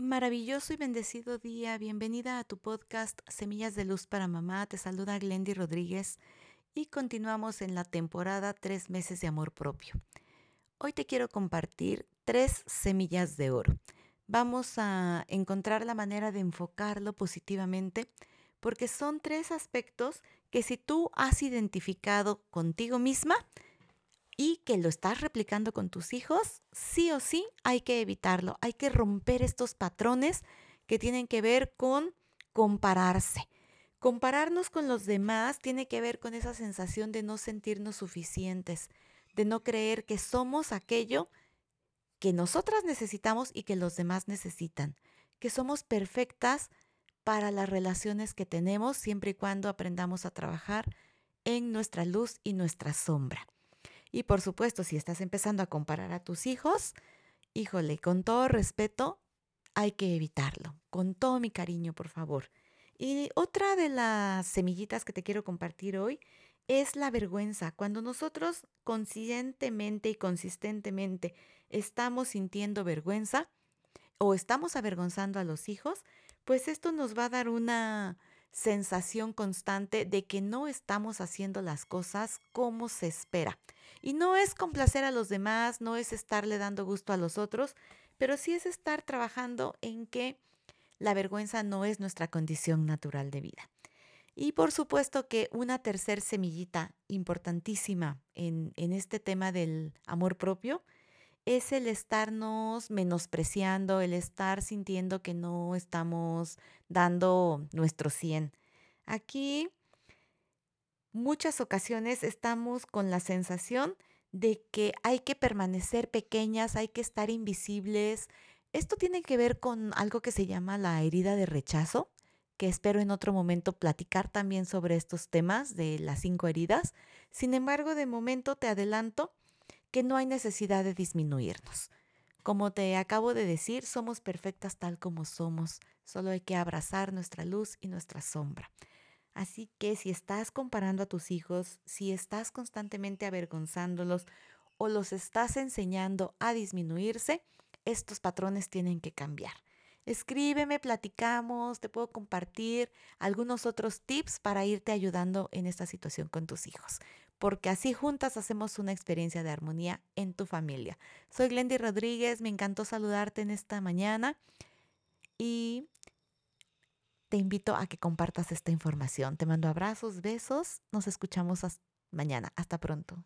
Maravilloso y bendecido día. Bienvenida a tu podcast Semillas de Luz para Mamá. Te saluda Glendy Rodríguez y continuamos en la temporada Tres meses de amor propio. Hoy te quiero compartir tres semillas de oro. Vamos a encontrar la manera de enfocarlo positivamente porque son tres aspectos que si tú has identificado contigo misma, y que lo estás replicando con tus hijos, sí o sí hay que evitarlo. Hay que romper estos patrones que tienen que ver con compararse. Compararnos con los demás tiene que ver con esa sensación de no sentirnos suficientes, de no creer que somos aquello que nosotras necesitamos y que los demás necesitan, que somos perfectas para las relaciones que tenemos siempre y cuando aprendamos a trabajar en nuestra luz y nuestra sombra. Y por supuesto, si estás empezando a comparar a tus hijos, híjole, con todo respeto, hay que evitarlo. Con todo mi cariño, por favor. Y otra de las semillitas que te quiero compartir hoy es la vergüenza. Cuando nosotros conscientemente y consistentemente estamos sintiendo vergüenza o estamos avergonzando a los hijos, pues esto nos va a dar una sensación constante de que no estamos haciendo las cosas como se espera. Y no es complacer a los demás, no es estarle dando gusto a los otros, pero sí es estar trabajando en que la vergüenza no es nuestra condición natural de vida. Y por supuesto que una tercer semillita importantísima en, en este tema del amor propio es el estarnos menospreciando, el estar sintiendo que no estamos dando nuestro 100. Aquí muchas ocasiones estamos con la sensación de que hay que permanecer pequeñas, hay que estar invisibles. Esto tiene que ver con algo que se llama la herida de rechazo, que espero en otro momento platicar también sobre estos temas de las cinco heridas. Sin embargo, de momento te adelanto que no hay necesidad de disminuirnos. Como te acabo de decir, somos perfectas tal como somos, solo hay que abrazar nuestra luz y nuestra sombra. Así que si estás comparando a tus hijos, si estás constantemente avergonzándolos o los estás enseñando a disminuirse, estos patrones tienen que cambiar. Escríbeme, platicamos, te puedo compartir algunos otros tips para irte ayudando en esta situación con tus hijos porque así juntas hacemos una experiencia de armonía en tu familia. Soy Glendy Rodríguez, me encantó saludarte en esta mañana y te invito a que compartas esta información. Te mando abrazos, besos, nos escuchamos mañana. Hasta pronto.